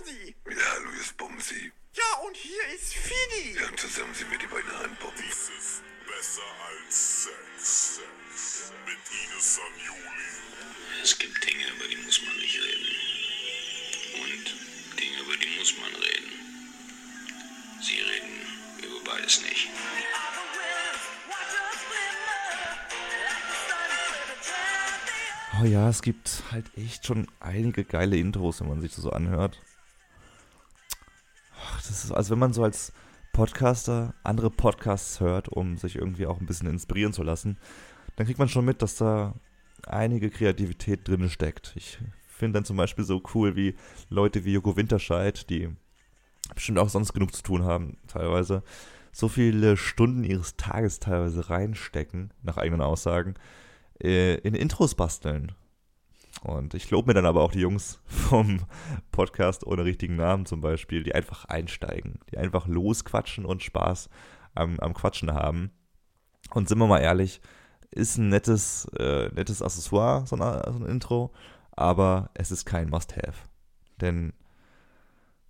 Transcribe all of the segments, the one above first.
Bumsi. Ja, hallo, hier ist Bumsi. Ja, und hier ist Fidi. Ja, und zusammen sind wir die beiden Handbomben. Dies ist besser als Sex. Sex. Mit Ines Sanjuli. Es gibt Dinge, über die muss man nicht reden. Und Dinge, über die muss man reden. Sie reden über beides nicht. Oh ja, es gibt halt echt schon einige geile Intros, wenn man sich das so anhört. Ach, das ist, also wenn man so als Podcaster andere Podcasts hört, um sich irgendwie auch ein bisschen inspirieren zu lassen, dann kriegt man schon mit, dass da einige Kreativität drin steckt. Ich finde dann zum Beispiel so cool wie Leute wie Joko Winterscheid, die bestimmt auch sonst genug zu tun haben, teilweise, so viele Stunden ihres Tages teilweise reinstecken, nach eigenen Aussagen, äh, in Intros basteln. Und ich lobe mir dann aber auch die Jungs vom Podcast ohne richtigen Namen zum Beispiel, die einfach einsteigen, die einfach losquatschen und Spaß am, am Quatschen haben. Und sind wir mal ehrlich, ist ein nettes, äh, nettes Accessoire, so ein, so ein Intro, aber es ist kein Must-Have. Denn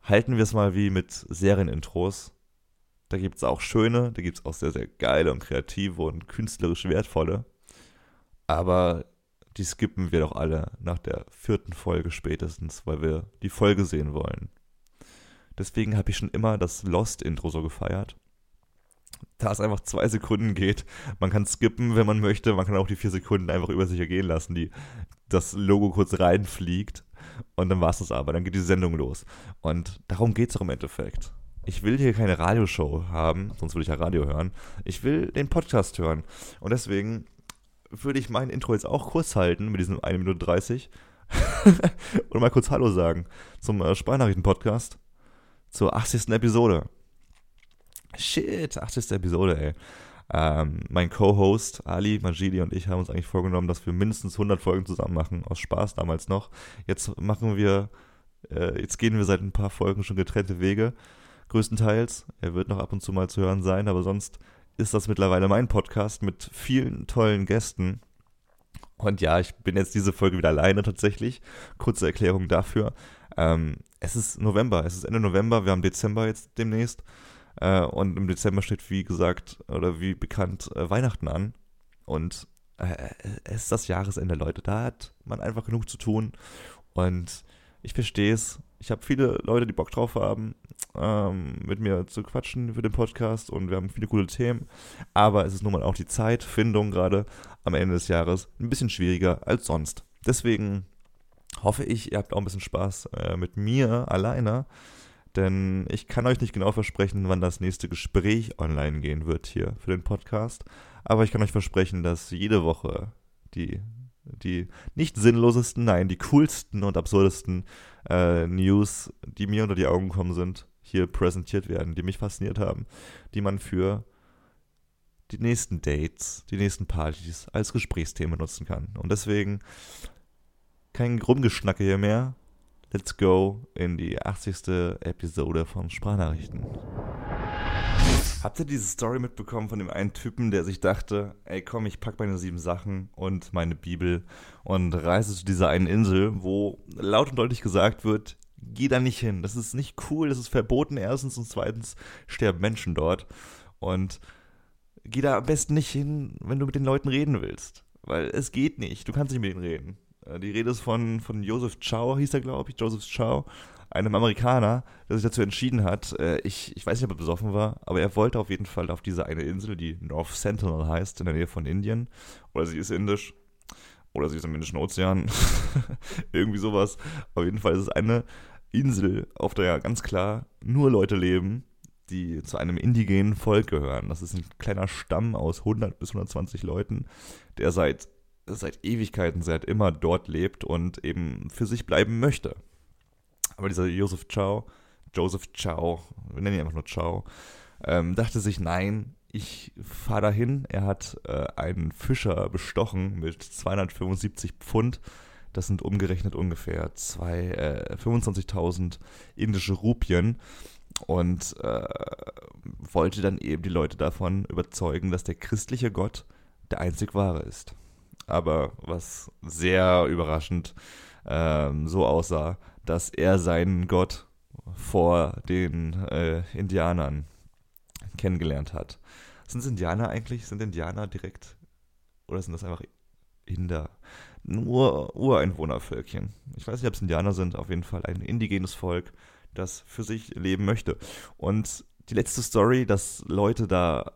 halten wir es mal wie mit Serienintros. Da gibt es auch schöne, da gibt es auch sehr, sehr geile und kreative und künstlerisch wertvolle. Aber die skippen wir doch alle nach der vierten Folge spätestens, weil wir die Folge sehen wollen. Deswegen habe ich schon immer das Lost-Intro so gefeiert. Da es einfach zwei Sekunden geht. Man kann skippen, wenn man möchte. Man kann auch die vier Sekunden einfach über sich ergehen lassen, die das Logo kurz reinfliegt. Und dann war es das aber. Dann geht die Sendung los. Und darum geht es auch im Endeffekt. Ich will hier keine Radioshow haben, sonst würde ich ja Radio hören. Ich will den Podcast hören. Und deswegen würde ich mein Intro jetzt auch kurz halten mit diesem 1 Minute 30 und mal kurz Hallo sagen zum äh, Sprachnachrichten-Podcast zur 80. Episode. Shit, 80. Episode, ey. Ähm, mein Co-Host Ali Majidi und ich haben uns eigentlich vorgenommen, dass wir mindestens 100 Folgen zusammen machen, aus Spaß damals noch. Jetzt machen wir, äh, jetzt gehen wir seit ein paar Folgen schon getrennte Wege, größtenteils. Er wird noch ab und zu mal zu hören sein, aber sonst ist das mittlerweile mein Podcast mit vielen tollen Gästen. Und ja, ich bin jetzt diese Folge wieder alleine tatsächlich. Kurze Erklärung dafür. Ähm, es ist November, es ist Ende November, wir haben Dezember jetzt demnächst. Äh, und im Dezember steht, wie gesagt, oder wie bekannt, äh, Weihnachten an. Und äh, es ist das Jahresende, Leute. Da hat man einfach genug zu tun. Und ich verstehe es. Ich habe viele Leute, die Bock drauf haben, ähm, mit mir zu quatschen für den Podcast und wir haben viele coole Themen. Aber es ist nun mal auch die Zeitfindung gerade am Ende des Jahres ein bisschen schwieriger als sonst. Deswegen hoffe ich, ihr habt auch ein bisschen Spaß äh, mit mir alleine. Denn ich kann euch nicht genau versprechen, wann das nächste Gespräch online gehen wird hier für den Podcast. Aber ich kann euch versprechen, dass jede Woche die, die nicht sinnlosesten, nein, die coolsten und absurdesten äh, News, die mir unter die Augen gekommen sind, hier präsentiert werden, die mich fasziniert haben, die man für die nächsten Dates, die nächsten Partys als Gesprächsthema nutzen kann. Und deswegen kein Rumgeschnacke hier mehr. Let's go in die 80. Episode von Sprachnachrichten. Habt ihr diese Story mitbekommen von dem einen Typen, der sich dachte, ey komm, ich pack meine sieben Sachen und meine Bibel und reise zu dieser einen Insel, wo laut und deutlich gesagt wird, geh da nicht hin. Das ist nicht cool, das ist verboten erstens und zweitens sterben Menschen dort. Und geh da am besten nicht hin, wenn du mit den Leuten reden willst. Weil es geht nicht, du kannst nicht mit ihnen reden. Äh, Die Rede ist von, von Joseph Chow, hieß er, glaube ich, Joseph Chow, einem Amerikaner, der sich dazu entschieden hat, äh, ich, ich weiß nicht, ob er besoffen war, aber er wollte auf jeden Fall auf diese eine Insel, die North Sentinel heißt, in der Nähe von Indien, oder sie ist indisch, oder sie ist im Indischen Ozean, irgendwie sowas. Auf jeden Fall ist es eine Insel, auf der ganz klar nur Leute leben, die zu einem indigenen Volk gehören. Das ist ein kleiner Stamm aus 100 bis 120 Leuten, der seit, seit Ewigkeiten, seit immer dort lebt und eben für sich bleiben möchte. Aber dieser Joseph Chow, Joseph Chow, wir nennen ihn einfach nur Chow, ähm, dachte sich, nein, ich fahre dahin. Er hat äh, einen Fischer bestochen mit 275 Pfund. Das sind umgerechnet ungefähr äh, 25.000 indische Rupien. Und äh, wollte dann eben die Leute davon überzeugen, dass der christliche Gott der einzig wahre ist. Aber was sehr überraschend ähm, so aussah, dass er seinen Gott vor den äh, Indianern kennengelernt hat. Sind es Indianer eigentlich? Sind Indianer direkt oder sind das einfach Inder? Nur Ureinwohnervölkchen. Ich weiß nicht, ob es Indianer sind, auf jeden Fall ein indigenes Volk, das für sich leben möchte. Und die letzte Story, dass Leute da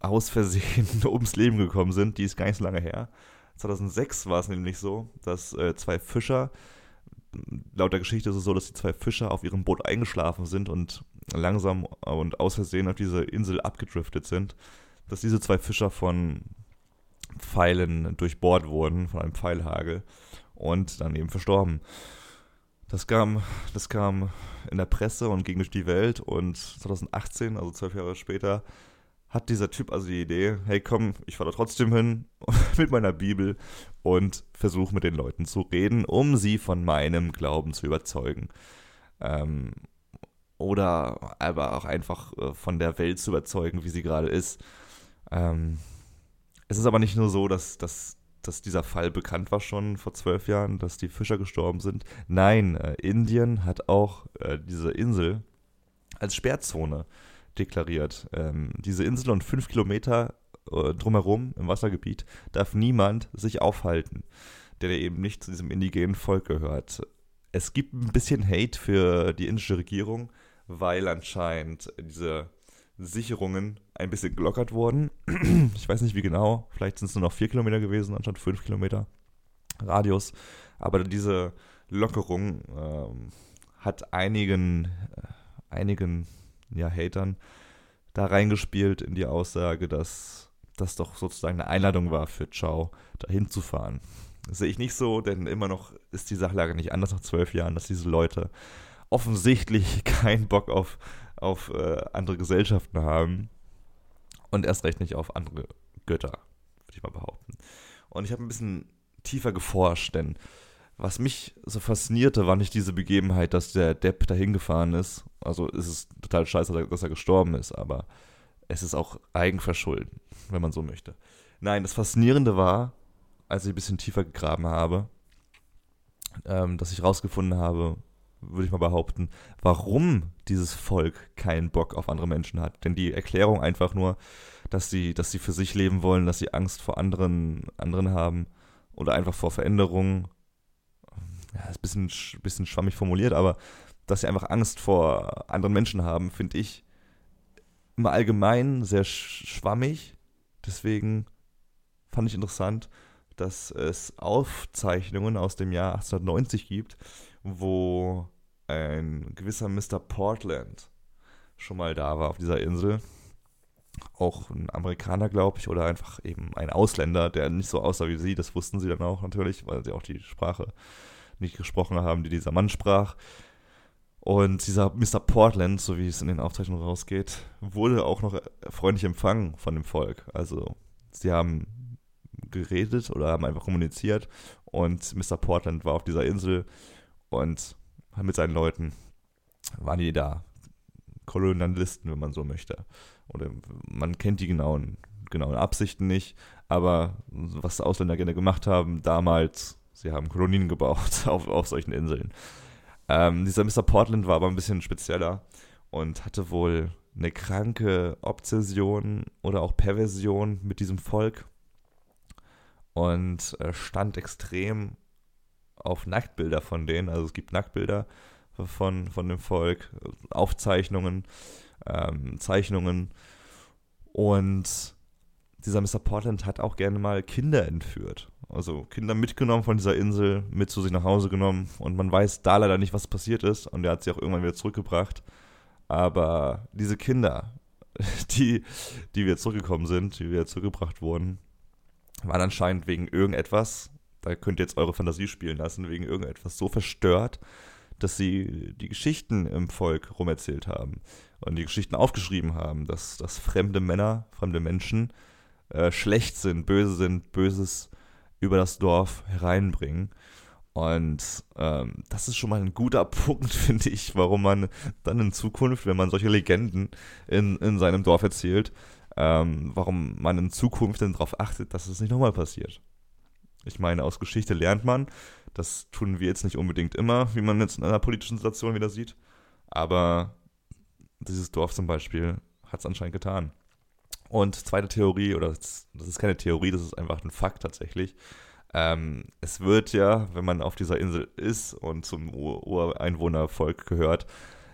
aus Versehen ums Leben gekommen sind, die ist gar nicht so lange her. 2006 war es nämlich so, dass äh, zwei Fischer, laut der Geschichte ist es so, dass die zwei Fischer auf ihrem Boot eingeschlafen sind und langsam und aus Versehen auf diese Insel abgedriftet sind, dass diese zwei Fischer von Pfeilen durchbohrt wurden, von einem Pfeilhagel und dann eben verstorben. Das kam, das kam in der Presse und ging durch die Welt und 2018, also zwölf Jahre später, hat dieser Typ also die Idee, hey komm, ich fahre da trotzdem hin mit meiner Bibel und versuche mit den Leuten zu reden, um sie von meinem Glauben zu überzeugen. Ähm, oder aber auch einfach äh, von der Welt zu überzeugen, wie sie gerade ist. Ähm, es ist aber nicht nur so, dass, dass, dass dieser Fall bekannt war schon vor zwölf Jahren, dass die Fischer gestorben sind. Nein, äh, Indien hat auch äh, diese Insel als Sperrzone deklariert. Ähm, diese Insel und fünf Kilometer äh, drumherum im Wassergebiet darf niemand sich aufhalten, der eben nicht zu diesem indigenen Volk gehört. Es gibt ein bisschen Hate für die indische Regierung, weil anscheinend diese Sicherungen ein bisschen gelockert wurden. Ich weiß nicht wie genau, vielleicht sind es nur noch vier Kilometer gewesen, anstatt fünf Kilometer Radius. Aber diese Lockerung ähm, hat einigen, äh, einigen ja, Hatern da reingespielt in die Aussage, dass das doch sozusagen eine Einladung war für Ciao, da hinzufahren. Sehe ich nicht so, denn immer noch ist die Sachlage nicht anders nach zwölf Jahren, dass diese Leute offensichtlich keinen Bock auf, auf äh, andere Gesellschaften haben und erst recht nicht auf andere Götter, würde ich mal behaupten. Und ich habe ein bisschen tiefer geforscht, denn was mich so faszinierte, war nicht diese Begebenheit, dass der Depp dahin gefahren ist. Also ist es total scheiße, dass er gestorben ist, aber es ist auch Eigenverschulden, wenn man so möchte. Nein, das Faszinierende war, als ich ein bisschen tiefer gegraben habe, ähm, dass ich rausgefunden habe, würde ich mal behaupten, warum dieses Volk keinen Bock auf andere Menschen hat. Denn die Erklärung einfach nur, dass sie, dass sie für sich leben wollen, dass sie Angst vor anderen, anderen haben oder einfach vor Veränderungen. Ja, ist ein bisschen, bisschen schwammig formuliert, aber dass sie einfach Angst vor anderen Menschen haben, finde ich im Allgemeinen sehr schwammig. Deswegen fand ich interessant, dass es Aufzeichnungen aus dem Jahr 1890 gibt, wo ein gewisser Mr. Portland schon mal da war auf dieser Insel. Auch ein Amerikaner, glaube ich, oder einfach eben ein Ausländer, der nicht so aussah wie sie. Das wussten sie dann auch natürlich, weil sie auch die Sprache nicht gesprochen haben, die dieser Mann sprach. Und dieser Mr. Portland, so wie es in den Aufzeichnungen rausgeht, wurde auch noch freundlich empfangen von dem Volk. Also sie haben geredet oder haben einfach kommuniziert und Mr. Portland war auf dieser Insel und mit seinen Leuten waren die da. Kolonialisten, wenn man so möchte. Oder man kennt die genauen, genauen Absichten nicht, aber was Ausländer gerne gemacht haben, damals, sie haben Kolonien gebaut auf, auf solchen Inseln. Ähm, dieser Mr. Portland war aber ein bisschen spezieller und hatte wohl eine kranke Obsession oder auch Perversion mit diesem Volk und äh, stand extrem auf Nacktbilder von denen. Also es gibt Nacktbilder von, von dem Volk, Aufzeichnungen, ähm, Zeichnungen. Und dieser Mr. Portland hat auch gerne mal Kinder entführt. Also Kinder mitgenommen von dieser Insel, mit zu sich nach Hause genommen. Und man weiß da leider nicht, was passiert ist. Und er hat sie auch irgendwann wieder zurückgebracht. Aber diese Kinder, die, die wieder zurückgekommen sind, die wieder zurückgebracht wurden, waren anscheinend wegen irgendetwas da könnt ihr jetzt eure Fantasie spielen lassen, wegen irgendetwas so verstört, dass sie die Geschichten im Volk rumerzählt haben und die Geschichten aufgeschrieben haben, dass, dass fremde Männer, fremde Menschen äh, schlecht sind, böse sind, Böses über das Dorf hereinbringen. Und ähm, das ist schon mal ein guter Punkt, finde ich, warum man dann in Zukunft, wenn man solche Legenden in, in seinem Dorf erzählt, ähm, warum man in Zukunft dann darauf achtet, dass es nicht nochmal passiert. Ich meine, aus Geschichte lernt man. Das tun wir jetzt nicht unbedingt immer, wie man jetzt in einer politischen Situation wieder sieht. Aber dieses Dorf zum Beispiel hat es anscheinend getan. Und zweite Theorie, oder das ist keine Theorie, das ist einfach ein Fakt tatsächlich. Ähm, es wird ja, wenn man auf dieser Insel ist und zum Ur Ureinwohnervolk gehört,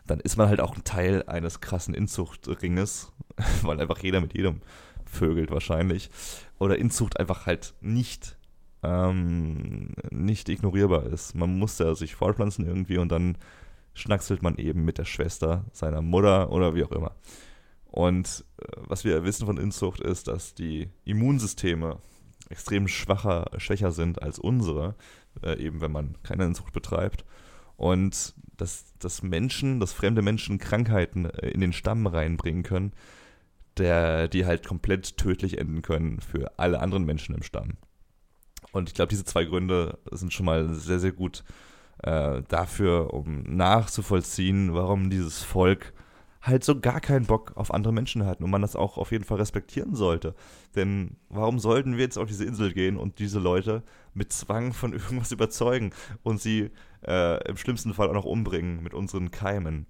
dann ist man halt auch ein Teil eines krassen Inzuchtringes, weil einfach jeder mit jedem vögelt wahrscheinlich. Oder Inzucht einfach halt nicht, ähm, nicht ignorierbar ist. Man muss ja sich fortpflanzen irgendwie und dann schnackselt man eben mit der Schwester seiner Mutter oder wie auch immer. Und äh, was wir wissen von Inzucht ist, dass die Immunsysteme extrem schwacher, schwächer sind als unsere, äh, eben wenn man keine Inzucht betreibt. Und dass, dass Menschen, dass fremde Menschen Krankheiten äh, in den Stamm reinbringen können, der, die halt komplett tödlich enden können für alle anderen Menschen im Stamm. Und ich glaube, diese zwei Gründe sind schon mal sehr, sehr gut äh, dafür, um nachzuvollziehen, warum dieses Volk halt so gar keinen Bock auf andere Menschen hatten und man das auch auf jeden Fall respektieren sollte. Denn warum sollten wir jetzt auf diese Insel gehen und diese Leute mit Zwang von irgendwas überzeugen und sie äh, im schlimmsten Fall auch noch umbringen mit unseren Keimen?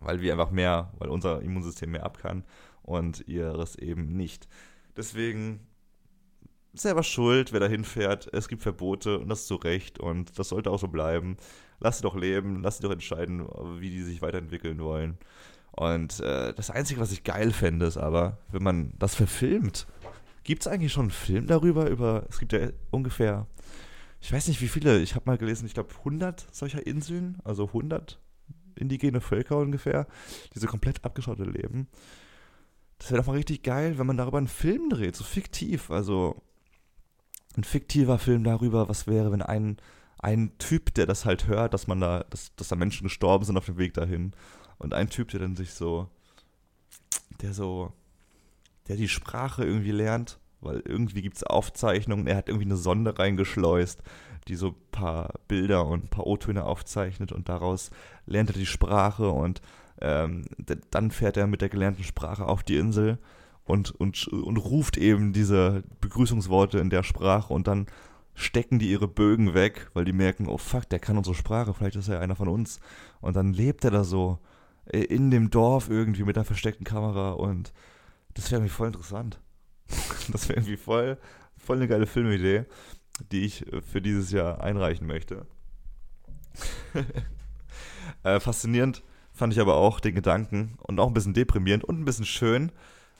Weil wir einfach mehr, weil unser Immunsystem mehr ab kann und ihres eben nicht. Deswegen selber schuld, wer da hinfährt. Es gibt Verbote und das ist zu Recht und das sollte auch so bleiben lass sie doch leben, lass sie doch entscheiden, wie die sich weiterentwickeln wollen. Und äh, das Einzige, was ich geil fände, ist aber, wenn man das verfilmt. Gibt es eigentlich schon einen Film darüber? Über, es gibt ja ungefähr, ich weiß nicht wie viele, ich habe mal gelesen, ich glaube 100 solcher Inseln, also 100 indigene Völker ungefähr, die so komplett abgeschottet leben. Das wäre doch mal richtig geil, wenn man darüber einen Film dreht, so fiktiv. Also ein fiktiver Film darüber, was wäre, wenn ein ein Typ, der das halt hört, dass man da, dass, dass da Menschen gestorben sind auf dem Weg dahin. Und ein Typ, der dann sich so, der so, der die Sprache irgendwie lernt, weil irgendwie gibt es Aufzeichnungen, er hat irgendwie eine Sonde reingeschleust, die so ein paar Bilder und ein paar O-Töne aufzeichnet und daraus lernt er die Sprache und ähm, dann fährt er mit der gelernten Sprache auf die Insel und, und, und ruft eben diese Begrüßungsworte in der Sprache und dann stecken die ihre Bögen weg, weil die merken, oh fuck, der kann unsere Sprache, vielleicht ist er einer von uns. Und dann lebt er da so in dem Dorf irgendwie mit einer versteckten Kamera und das wäre irgendwie voll interessant. Das wäre irgendwie voll, voll eine geile Filmidee, die ich äh, für dieses Jahr einreichen möchte. äh, faszinierend fand ich aber auch den Gedanken und auch ein bisschen deprimierend und ein bisschen schön.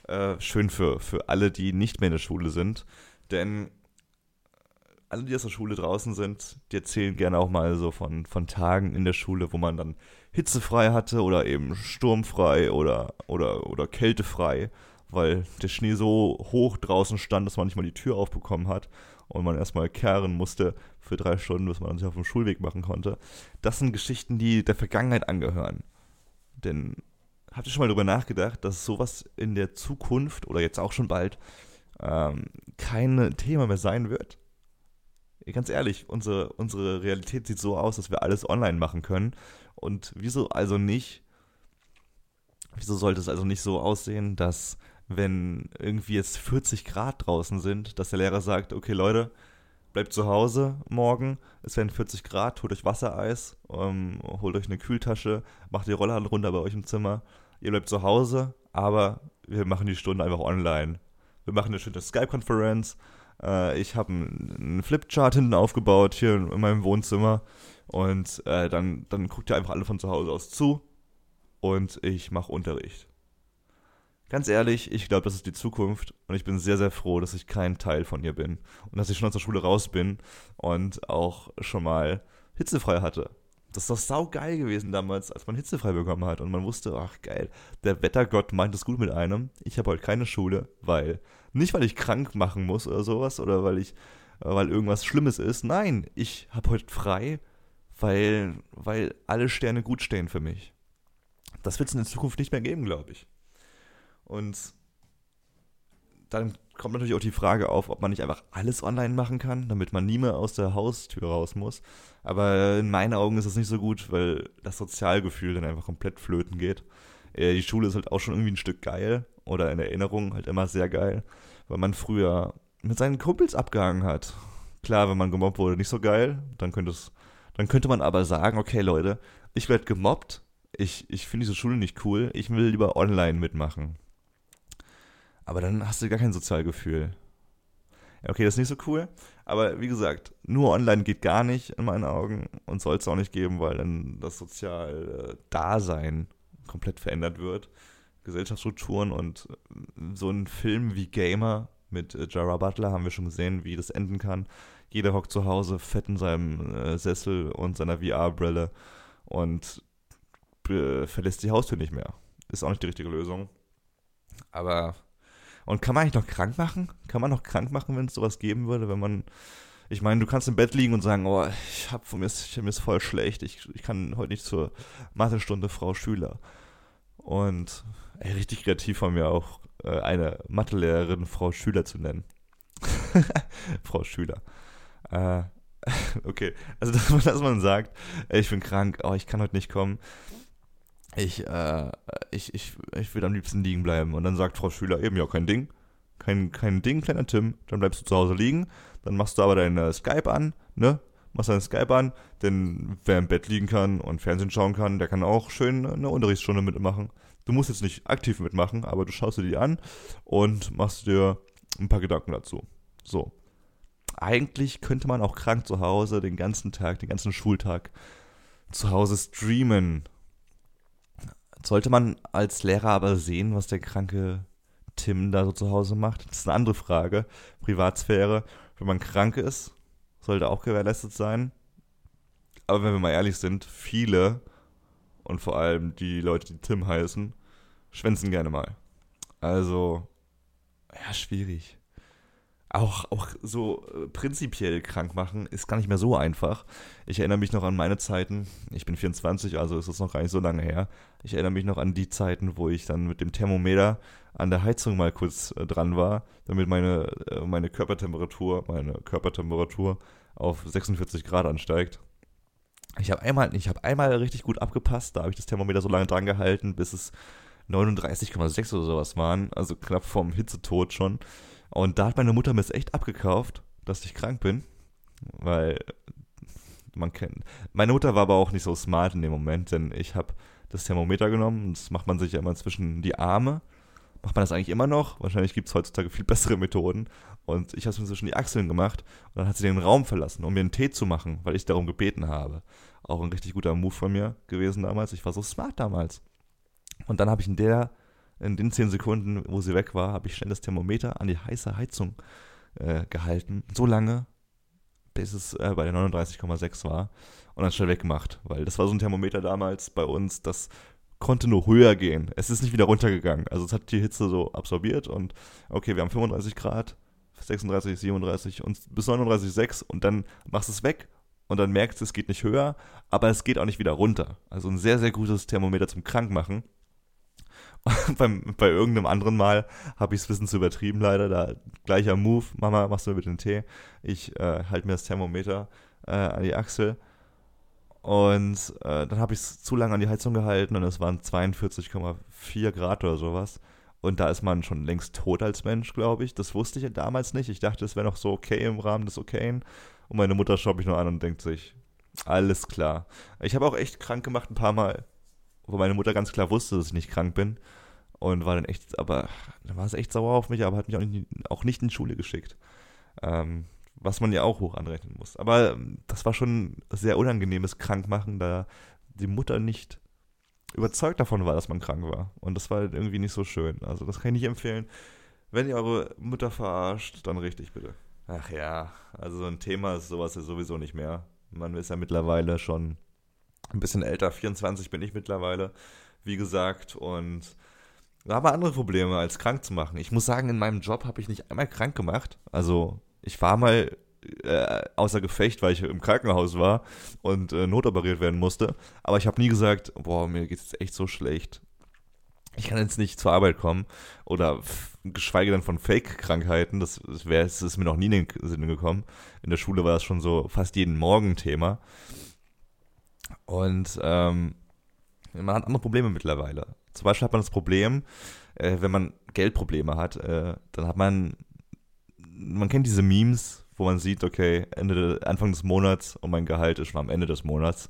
Äh, schön für, für alle, die nicht mehr in der Schule sind. Denn alle, die aus der Schule draußen sind, die erzählen gerne auch mal so von, von Tagen in der Schule, wo man dann hitzefrei hatte oder eben sturmfrei oder, oder, oder kältefrei, weil der Schnee so hoch draußen stand, dass man nicht mal die Tür aufbekommen hat und man erstmal kehren musste für drei Stunden, bis man sich auf dem Schulweg machen konnte. Das sind Geschichten, die der Vergangenheit angehören. Denn habt ihr schon mal darüber nachgedacht, dass sowas in der Zukunft oder jetzt auch schon bald ähm, kein Thema mehr sein wird? Ganz ehrlich, unsere, unsere Realität sieht so aus, dass wir alles online machen können. Und wieso also nicht, wieso sollte es also nicht so aussehen, dass wenn irgendwie jetzt 40 Grad draußen sind, dass der Lehrer sagt, okay Leute, bleibt zu Hause morgen, es werden 40 Grad, holt euch Wassereis, ähm, holt euch eine Kühltasche, macht die Rollladen runter bei euch im Zimmer, ihr bleibt zu Hause, aber wir machen die Stunde einfach online. Wir machen eine schöne Skype-Konferenz, äh, ich habe einen Flipchart hinten aufgebaut hier in meinem Wohnzimmer und äh, dann, dann guckt ihr einfach alle von zu Hause aus zu und ich mache Unterricht. Ganz ehrlich, ich glaube, das ist die Zukunft und ich bin sehr, sehr froh, dass ich kein Teil von ihr bin und dass ich schon aus der Schule raus bin und auch schon mal hitzefrei hatte. Das ist doch saugeil gewesen damals, als man hitzefrei bekommen hat und man wusste, ach geil, der Wettergott meint es gut mit einem. Ich habe heute keine Schule, weil nicht weil ich krank machen muss oder sowas oder weil ich weil irgendwas Schlimmes ist. Nein, ich habe heute frei, weil weil alle Sterne gut stehen für mich. Das wird es in der Zukunft nicht mehr geben, glaube ich. Und dann kommt natürlich auch die Frage auf, ob man nicht einfach alles online machen kann, damit man nie mehr aus der Haustür raus muss. Aber in meinen Augen ist das nicht so gut, weil das Sozialgefühl dann einfach komplett flöten geht. Äh, die Schule ist halt auch schon irgendwie ein Stück geil oder in Erinnerung halt immer sehr geil, weil man früher mit seinen Kumpels abgehangen hat. Klar, wenn man gemobbt wurde, nicht so geil, dann könnte es, dann könnte man aber sagen, okay Leute, ich werde gemobbt, ich, ich finde diese Schule nicht cool, ich will lieber online mitmachen. Aber dann hast du gar kein Sozialgefühl. Okay, das ist nicht so cool, aber wie gesagt, nur online geht gar nicht in meinen Augen und soll es auch nicht geben, weil dann das soziale Dasein komplett verändert wird. Gesellschaftsstrukturen und so ein Film wie Gamer mit äh, Jara Butler haben wir schon gesehen, wie das enden kann. Jeder hockt zu Hause fett in seinem äh, Sessel und seiner VR-Brille und äh, verlässt die Haustür nicht mehr. Ist auch nicht die richtige Lösung. Aber. Und kann man eigentlich noch krank machen? Kann man noch krank machen, wenn es sowas geben würde, wenn man. Ich meine, du kannst im Bett liegen und sagen, oh, ich hab von mir ist, mir voll schlecht, ich, ich kann heute nicht zur Mathestunde Frau Schüler. Und ey, richtig kreativ von mir auch, äh, eine Mathelehrerin Frau Schüler zu nennen. Frau Schüler. Äh, okay, also dass man, dass man sagt, ey, ich bin krank, oh, ich kann heute nicht kommen. Ich, äh, ich, ich, ich will am liebsten liegen bleiben. Und dann sagt Frau Schüler eben, ja, kein Ding. Kein, kein Ding, kleiner Tim. Dann bleibst du zu Hause liegen. Dann machst du aber dein äh, Skype an, ne? Machst dein Skype an, denn wer im Bett liegen kann und Fernsehen schauen kann, der kann auch schön eine Unterrichtsstunde mitmachen. Du musst jetzt nicht aktiv mitmachen, aber du schaust dir die an und machst dir ein paar Gedanken dazu. So. Eigentlich könnte man auch krank zu Hause den ganzen Tag, den ganzen Schultag zu Hause streamen. Sollte man als Lehrer aber sehen, was der kranke Tim da so zu Hause macht? Das ist eine andere Frage. Privatsphäre. Wenn man krank ist, sollte auch gewährleistet sein. Aber wenn wir mal ehrlich sind, viele und vor allem die Leute, die Tim heißen, schwänzen gerne mal. Also, ja, schwierig. Auch, auch so äh, prinzipiell krank machen ist gar nicht mehr so einfach. Ich erinnere mich noch an meine Zeiten. Ich bin 24, also ist es noch gar nicht so lange her. Ich erinnere mich noch an die Zeiten, wo ich dann mit dem Thermometer an der Heizung mal kurz äh, dran war, damit meine, äh, meine Körpertemperatur, meine Körpertemperatur auf 46 Grad ansteigt. Ich habe einmal, habe einmal richtig gut abgepasst, da habe ich das Thermometer so lange dran gehalten, bis es 39,6 oder sowas waren, also knapp vom Hitzetod schon. Und da hat meine Mutter mir es echt abgekauft, dass ich krank bin, weil man kennt. Meine Mutter war aber auch nicht so smart in dem Moment, denn ich habe das Thermometer genommen, das macht man sich ja immer zwischen die Arme. Macht man das eigentlich immer noch? Wahrscheinlich gibt es heutzutage viel bessere Methoden. Und ich habe es mir zwischen die Achseln gemacht und dann hat sie den Raum verlassen, um mir einen Tee zu machen, weil ich darum gebeten habe. Auch ein richtig guter Move von mir gewesen damals. Ich war so smart damals. Und dann habe ich in der, in den zehn Sekunden, wo sie weg war, habe ich schnell das Thermometer an die heiße Heizung äh, gehalten. So lange, bis es äh, bei der 39,6 war. Und dann schnell weggemacht. Weil das war so ein Thermometer damals bei uns, das konnte nur höher gehen. Es ist nicht wieder runtergegangen. Also es hat die Hitze so absorbiert und okay, wir haben 35 Grad, 36, 37 und bis 39,6 und dann machst du es weg und dann merkst du, es geht nicht höher, aber es geht auch nicht wieder runter. Also ein sehr, sehr gutes Thermometer zum Krankmachen. beim, bei irgendeinem anderen Mal habe ich es ein bisschen zu übertrieben, leider. Da gleicher Move, Mama, machst du mir bitte den Tee. Ich äh, halte mir das Thermometer äh, an die Achsel. Und äh, dann habe ich es zu lange an die Heizung gehalten und es waren 42,4 Grad oder sowas. Und da ist man schon längst tot als Mensch, glaube ich. Das wusste ich damals nicht. Ich dachte, es wäre noch so okay im Rahmen des Okayen. Und meine Mutter schaut mich nur an und denkt sich, alles klar. Ich habe auch echt krank gemacht ein paar Mal, wo meine Mutter ganz klar wusste, dass ich nicht krank bin. Und war dann echt, aber dann war es echt sauer auf mich, aber hat mich auch nicht, auch nicht in die Schule geschickt. Ähm, was man ja auch hoch anrechnen muss. Aber ähm, das war schon sehr unangenehmes Krankmachen, da die Mutter nicht überzeugt davon war, dass man krank war. Und das war irgendwie nicht so schön. Also das kann ich nicht empfehlen. Wenn ihr eure Mutter verarscht, dann richtig bitte. Ach ja, also so ein Thema ist sowas ja sowieso nicht mehr. Man ist ja mittlerweile schon ein bisschen älter. 24 bin ich mittlerweile, wie gesagt. Und da haben wir andere Probleme, als krank zu machen. Ich muss sagen, in meinem Job habe ich nicht einmal krank gemacht. Also ich war mal äh, außer Gefecht, weil ich im Krankenhaus war und äh, notoperiert werden musste. Aber ich habe nie gesagt, boah, mir geht es echt so schlecht. Ich kann jetzt nicht zur Arbeit kommen oder geschweige denn von Fake-Krankheiten. Das, wär, das ist mir noch nie in den Sinn gekommen. In der Schule war das schon so fast jeden Morgen Thema. Und ähm, man hat andere Probleme mittlerweile. Zum Beispiel hat man das Problem, äh, wenn man Geldprobleme hat, äh, dann hat man, man kennt diese Memes, wo man sieht, okay, Ende, Anfang des Monats und mein Gehalt ist schon am Ende des Monats.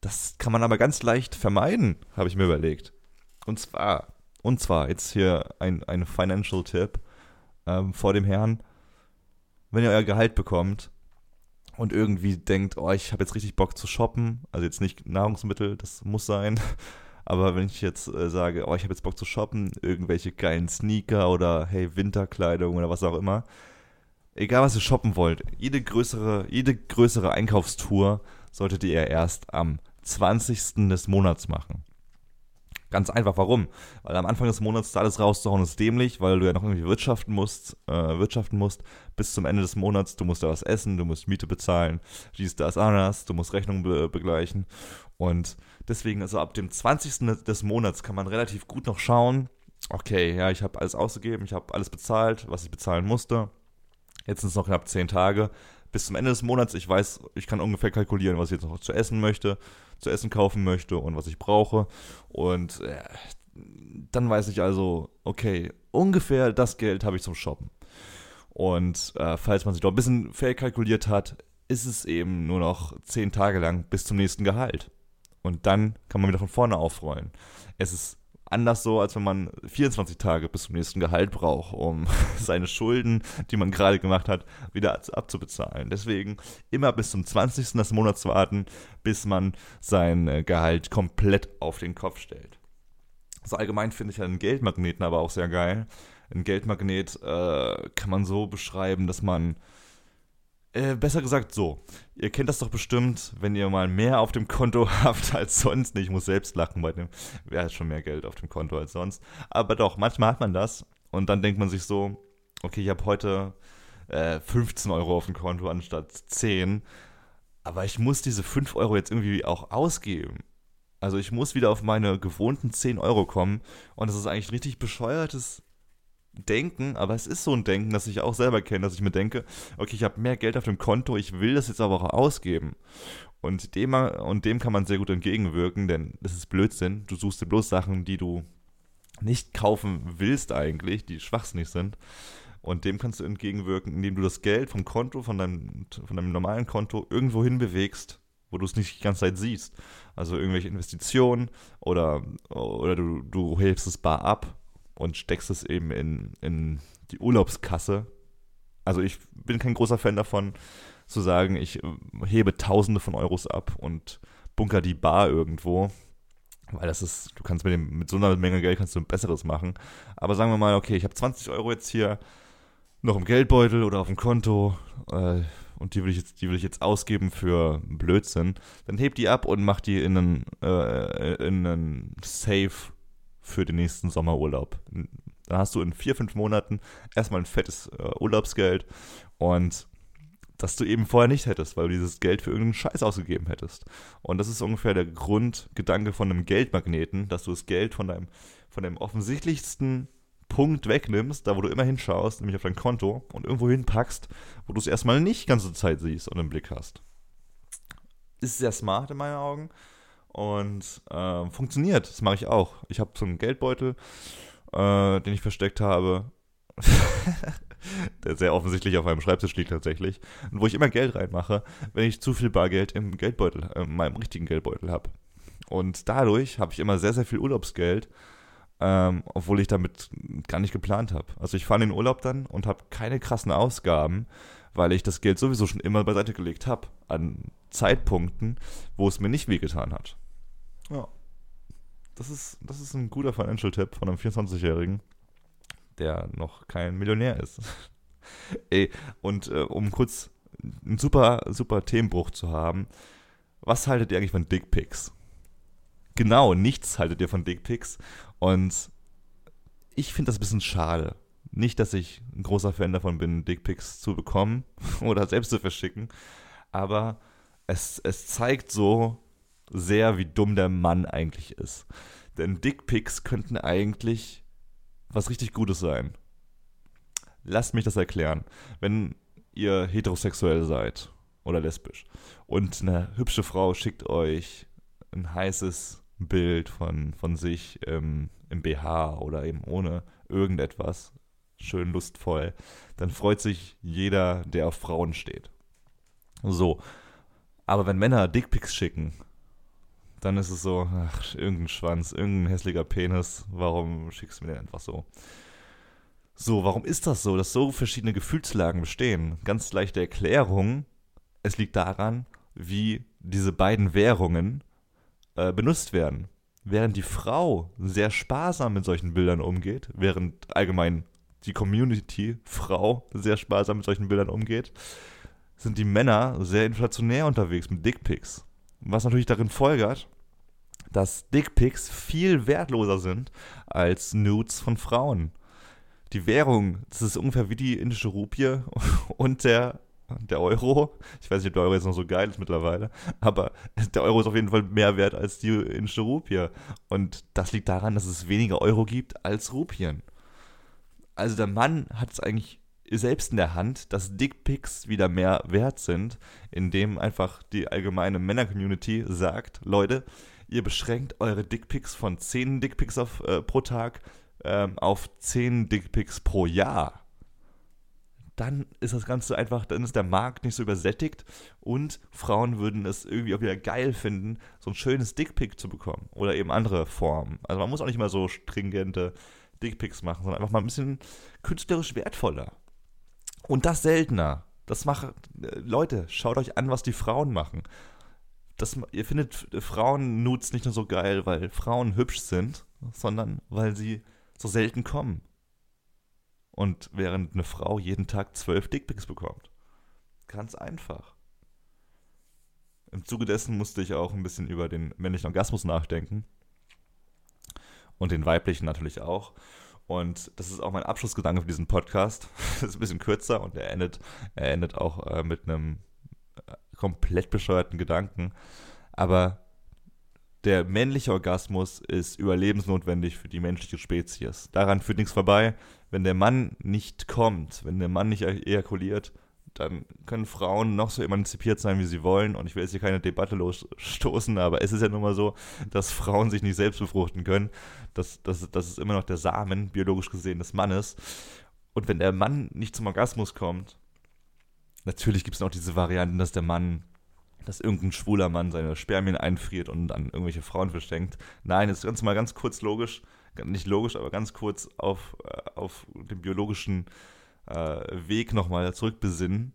Das kann man aber ganz leicht vermeiden, habe ich mir überlegt. Und zwar, und zwar, jetzt hier ein, ein Financial Tip ähm, vor dem Herrn. Wenn ihr euer Gehalt bekommt und irgendwie denkt, oh, ich habe jetzt richtig Bock zu shoppen, also jetzt nicht Nahrungsmittel, das muss sein, aber wenn ich jetzt äh, sage, oh, ich habe jetzt Bock zu shoppen, irgendwelche geilen Sneaker oder hey, Winterkleidung oder was auch immer, egal was ihr shoppen wollt, jede größere, jede größere Einkaufstour solltet ihr erst am 20. des Monats machen. Ganz einfach, warum? Weil am Anfang des Monats da alles rauszuhauen ist dämlich, weil du ja noch irgendwie wirtschaften musst, äh, wirtschaften musst bis zum Ende des Monats. Du musst da was essen, du musst Miete bezahlen, dies, das, anders, du musst Rechnungen be begleichen. Und deswegen, also ab dem 20. des Monats kann man relativ gut noch schauen, okay, ja, ich habe alles ausgegeben, ich habe alles bezahlt, was ich bezahlen musste. Jetzt sind es noch knapp 10 Tage. Bis zum Ende des Monats, ich weiß, ich kann ungefähr kalkulieren, was ich jetzt noch zu essen möchte zu essen kaufen möchte und was ich brauche. Und äh, dann weiß ich also, okay, ungefähr das Geld habe ich zum Shoppen. Und äh, falls man sich doch ein bisschen fair kalkuliert hat, ist es eben nur noch zehn Tage lang bis zum nächsten Gehalt. Und dann kann man wieder von vorne aufrollen. Es ist anders so, als wenn man 24 Tage bis zum nächsten Gehalt braucht, um seine Schulden, die man gerade gemacht hat, wieder abzubezahlen. Deswegen immer bis zum 20. des Monats warten, bis man sein äh, Gehalt komplett auf den Kopf stellt. So allgemein finde ich einen Geldmagneten aber auch sehr geil. Ein Geldmagnet äh, kann man so beschreiben, dass man äh, besser gesagt so. Ihr kennt das doch bestimmt, wenn ihr mal mehr auf dem Konto habt als sonst. Ich muss selbst lachen bei dem. Wer hat schon mehr Geld auf dem Konto als sonst? Aber doch, manchmal hat man das. Und dann denkt man sich so, okay, ich habe heute äh, 15 Euro auf dem Konto anstatt 10. Aber ich muss diese 5 Euro jetzt irgendwie auch ausgeben. Also ich muss wieder auf meine gewohnten 10 Euro kommen. Und das ist eigentlich ein richtig bescheuertes Denken, aber es ist so ein Denken, das ich auch selber kenne, dass ich mir denke, okay, ich habe mehr Geld auf dem Konto, ich will das jetzt aber auch ausgeben. Und dem, und dem kann man sehr gut entgegenwirken, denn das ist Blödsinn. Du suchst dir bloß Sachen, die du nicht kaufen willst eigentlich, die schwachsinnig sind. Und dem kannst du entgegenwirken, indem du das Geld vom Konto, von deinem, von deinem normalen Konto irgendwo hin bewegst, wo du es nicht die ganze Zeit siehst. Also irgendwelche Investitionen oder, oder du, du hebst es bar ab und steckst es eben in, in die Urlaubskasse. Also ich bin kein großer Fan davon, zu sagen, ich äh, hebe Tausende von Euros ab und bunker die Bar irgendwo. Weil das ist, du kannst mit, dem, mit so einer Menge Geld kannst du ein besseres machen. Aber sagen wir mal, okay, ich habe 20 Euro jetzt hier noch im Geldbeutel oder auf dem Konto äh, und die will, ich jetzt, die will ich jetzt ausgeben für Blödsinn. Dann heb die ab und mach die in einen, äh, in einen Safe für den nächsten Sommerurlaub. Dann hast du in vier, fünf Monaten erstmal ein fettes äh, Urlaubsgeld und das du eben vorher nicht hättest, weil du dieses Geld für irgendeinen Scheiß ausgegeben hättest. Und das ist ungefähr der Grundgedanke von einem Geldmagneten, dass du das Geld von deinem, von dem offensichtlichsten Punkt wegnimmst, da wo du immer hinschaust, nämlich auf dein Konto und irgendwo hinpackst, wo du es erstmal nicht ganze Zeit siehst und im Blick hast. Ist sehr smart in meinen Augen und äh, funktioniert. Das mache ich auch. Ich habe so einen Geldbeutel, äh, den ich versteckt habe. der sehr offensichtlich auf meinem Schreibtisch liegt tatsächlich. Und wo ich immer Geld reinmache, wenn ich zu viel Bargeld im Geldbeutel, äh, in meinem richtigen Geldbeutel habe. Und dadurch habe ich immer sehr, sehr viel Urlaubsgeld, ähm, obwohl ich damit gar nicht geplant habe. Also ich fahre in den Urlaub dann und habe keine krassen Ausgaben, weil ich das Geld sowieso schon immer beiseite gelegt habe an Zeitpunkten, wo es mir nicht wehgetan hat. Ja. Das ist, das ist ein guter Financial-Tipp von einem 24-Jährigen, der noch kein Millionär ist. Ey, und äh, um kurz einen super, super Themenbruch zu haben, was haltet ihr eigentlich von Dickpics? Genau, nichts haltet ihr von Dickpics. Und ich finde das ein bisschen schade. Nicht, dass ich ein großer Fan davon bin, Dickpics zu bekommen oder selbst zu verschicken, aber es, es zeigt so, sehr, wie dumm der Mann eigentlich ist. Denn Dickpics könnten eigentlich was richtig Gutes sein. Lasst mich das erklären. Wenn ihr heterosexuell seid oder lesbisch und eine hübsche Frau schickt euch ein heißes Bild von, von sich ähm, im BH oder eben ohne irgendetwas, schön lustvoll, dann freut sich jeder, der auf Frauen steht. So. Aber wenn Männer Dickpics schicken, dann ist es so, ach, irgendein Schwanz, irgendein hässlicher Penis, warum schickst du mir den einfach so? So, warum ist das so, dass so verschiedene Gefühlslagen bestehen? Ganz leichte Erklärung. Es liegt daran, wie diese beiden Währungen äh, benutzt werden. Während die Frau sehr sparsam mit solchen Bildern umgeht, während allgemein die Community Frau sehr sparsam mit solchen Bildern umgeht, sind die Männer sehr inflationär unterwegs mit Dickpics. Was natürlich darin folgert, dass Dickpics viel wertloser sind als Nudes von Frauen. Die Währung, das ist ungefähr wie die indische Rupie und der, der Euro. Ich weiß nicht, ob der Euro jetzt noch so geil ist mittlerweile, aber der Euro ist auf jeden Fall mehr wert als die indische Rupie. Und das liegt daran, dass es weniger Euro gibt als Rupien. Also der Mann hat es eigentlich selbst in der Hand, dass Dickpics wieder mehr wert sind, indem einfach die allgemeine Männer-Community sagt, Leute, ihr beschränkt eure Dickpics von 10 Dickpics auf, äh, pro Tag ähm, auf 10 Dickpics pro Jahr. Dann ist das Ganze einfach, dann ist der Markt nicht so übersättigt und Frauen würden es irgendwie auch wieder geil finden, so ein schönes Dickpic zu bekommen oder eben andere Formen. Also man muss auch nicht mal so stringente Dickpics machen, sondern einfach mal ein bisschen künstlerisch wertvoller. Und das seltener. Das macht, Leute, schaut euch an, was die Frauen machen. Das, ihr findet Frauen-Nudes nicht nur so geil, weil Frauen hübsch sind, sondern weil sie so selten kommen. Und während eine Frau jeden Tag zwölf Dickpics bekommt. Ganz einfach. Im Zuge dessen musste ich auch ein bisschen über den männlichen Orgasmus nachdenken. Und den weiblichen natürlich auch. Und das ist auch mein Abschlussgedanke für diesen Podcast. Das ist ein bisschen kürzer und er endet, er endet auch äh, mit einem äh, komplett bescheuerten Gedanken. Aber der männliche Orgasmus ist überlebensnotwendig für die menschliche Spezies. Daran führt nichts vorbei. Wenn der Mann nicht kommt, wenn der Mann nicht ejakuliert, dann können Frauen noch so emanzipiert sein, wie sie wollen. Und ich will jetzt hier keine Debatte losstoßen, aber es ist ja nun mal so, dass Frauen sich nicht selbst befruchten können. Das, das, das ist immer noch der Samen, biologisch gesehen, des Mannes. Und wenn der Mann nicht zum Orgasmus kommt, natürlich gibt es noch diese Varianten, dass der Mann, dass irgendein schwuler Mann seine Spermien einfriert und an irgendwelche Frauen verschenkt. Nein, jetzt ganz mal ganz kurz logisch, nicht logisch, aber ganz kurz auf, äh, auf den biologischen äh, Weg nochmal zurückbesinnen,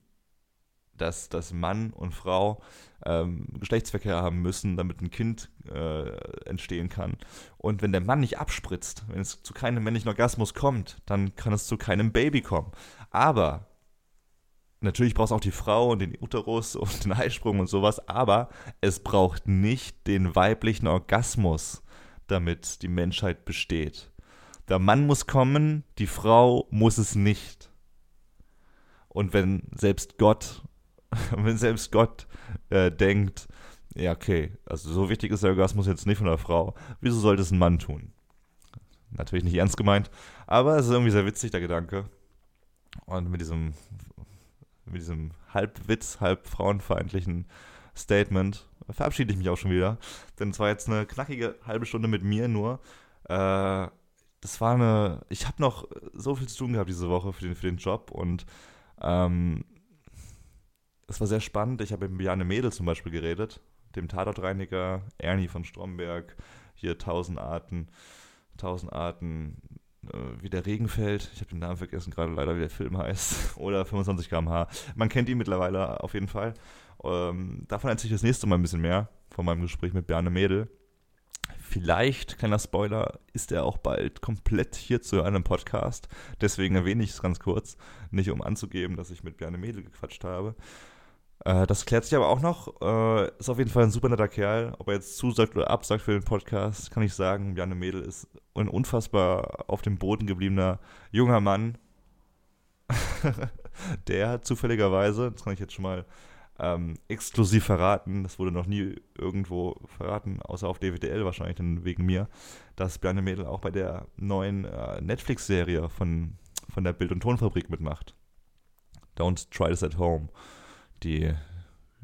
dass, dass Mann und Frau ähm, Geschlechtsverkehr haben müssen, damit ein Kind äh, entstehen kann. Und wenn der Mann nicht abspritzt, wenn es zu keinem männlichen Orgasmus kommt, dann kann es zu keinem Baby kommen. Aber natürlich braucht es auch die Frau und den Uterus und den Eisprung und sowas, aber es braucht nicht den weiblichen Orgasmus, damit die Menschheit besteht. Der Mann muss kommen, die Frau muss es nicht. Und wenn selbst Gott, wenn selbst Gott äh, denkt, ja, okay, also so wichtig ist der Orgasmus jetzt nicht von der Frau, wieso sollte es ein Mann tun? Natürlich nicht ernst gemeint, aber es ist irgendwie sehr witzig, der Gedanke. Und mit diesem, mit diesem halb Witz, halb frauenfeindlichen Statement verabschiede ich mich auch schon wieder. Denn es war jetzt eine knackige halbe Stunde mit mir nur. Äh, das war eine. Ich habe noch so viel zu tun gehabt diese Woche für den, für den Job und ähm, es war sehr spannend. Ich habe mit Bjane Mädel zum Beispiel geredet, dem Tatortreiniger, Ernie von Stromberg, hier Tausend Arten, Tausend Arten, äh, wie der Regen fällt. Ich habe den Namen vergessen, gerade leider, wie der Film heißt. Oder 25 km/h. Man kennt ihn mittlerweile auf jeden Fall. Ähm, davon erzähle ich das nächste Mal ein bisschen mehr von meinem Gespräch mit Bjane Mädel. Vielleicht, kleiner Spoiler, ist er auch bald komplett hier zu einem Podcast. Deswegen erwähne ich es ganz kurz. Nicht um anzugeben, dass ich mit Bjarne Mädel gequatscht habe. Äh, das klärt sich aber auch noch. Äh, ist auf jeden Fall ein super netter Kerl. Ob er jetzt zusagt oder absagt für den Podcast, kann ich sagen. Bjarne Mädel ist ein unfassbar auf dem Boden gebliebener junger Mann. der zufälligerweise, das kann ich jetzt schon mal ähm, exklusiv verraten, das wurde noch nie irgendwo verraten, außer auf DWDL wahrscheinlich dann wegen mir, dass Bjarne Mädel auch bei der neuen äh, Netflix-Serie von, von der Bild- und Tonfabrik mitmacht. Don't Try This at Home, die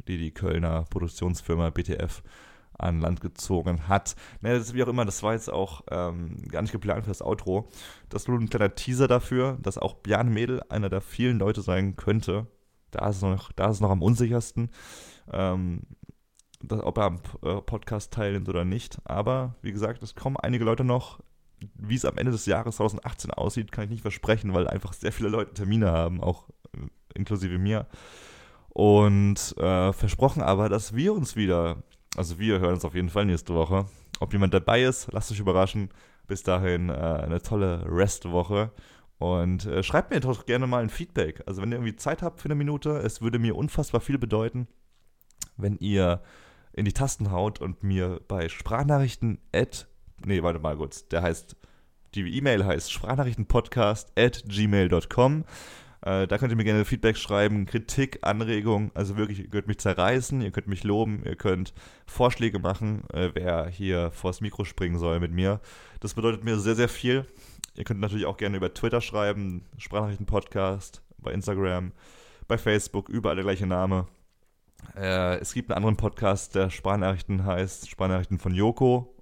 die, die Kölner Produktionsfirma BTF an Land gezogen hat. Naja, das ist wie auch immer, das war jetzt auch ähm, gar nicht geplant für das Outro. Das ist nur ein kleiner Teaser dafür, dass auch Bjarne Mädel einer der vielen Leute sein könnte, da ist es noch, da ist noch am unsichersten. Ähm, dass, ob er am äh, Podcast teilnimmt oder nicht. Aber wie gesagt, es kommen einige Leute noch. Wie es am Ende des Jahres 2018 aussieht, kann ich nicht versprechen, weil einfach sehr viele Leute Termine haben, auch äh, inklusive mir. Und äh, versprochen aber, dass wir uns wieder, also wir hören uns auf jeden Fall nächste Woche. Ob jemand dabei ist, lasst euch überraschen. Bis dahin äh, eine tolle Restwoche. Und äh, schreibt mir doch gerne mal ein Feedback. Also wenn ihr irgendwie Zeit habt für eine Minute, es würde mir unfassbar viel bedeuten, wenn ihr in die Tasten haut und mir bei Sprachnachrichten at, nee, warte mal kurz, der heißt, die E-Mail heißt sprachnachrichtenpodcast at gmail.com. Äh, da könnt ihr mir gerne Feedback schreiben, Kritik, Anregungen. Also wirklich, ihr könnt mich zerreißen, ihr könnt mich loben, ihr könnt Vorschläge machen, äh, wer hier vors Mikro springen soll mit mir. Das bedeutet mir sehr, sehr viel. Ihr könnt natürlich auch gerne über Twitter schreiben, Sprachnachrichtenpodcast, bei Instagram, bei Facebook, überall der gleiche Name. Äh, es gibt einen anderen Podcast, der Sprachnachrichten heißt Sprachnachrichten von Joko.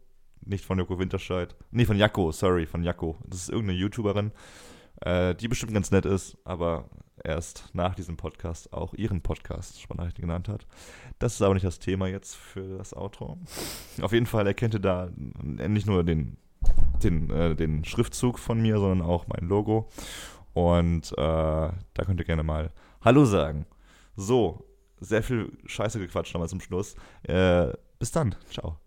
Nicht von Joko Winterscheid. Nee, von Jacko, sorry, von Jacko. Das ist irgendeine YouTuberin äh, die bestimmt ganz nett ist, aber erst nach diesem Podcast auch ihren Podcast Sprachnachrichten genannt hat. Das ist aber nicht das Thema jetzt für das Outro. Auf jeden Fall erkennt ihr da nicht nur den, den, äh, den Schriftzug von mir, sondern auch mein Logo. Und äh, da könnt ihr gerne mal Hallo sagen. So, sehr viel Scheiße gequatscht nochmal zum Schluss. Äh, bis dann. Ciao.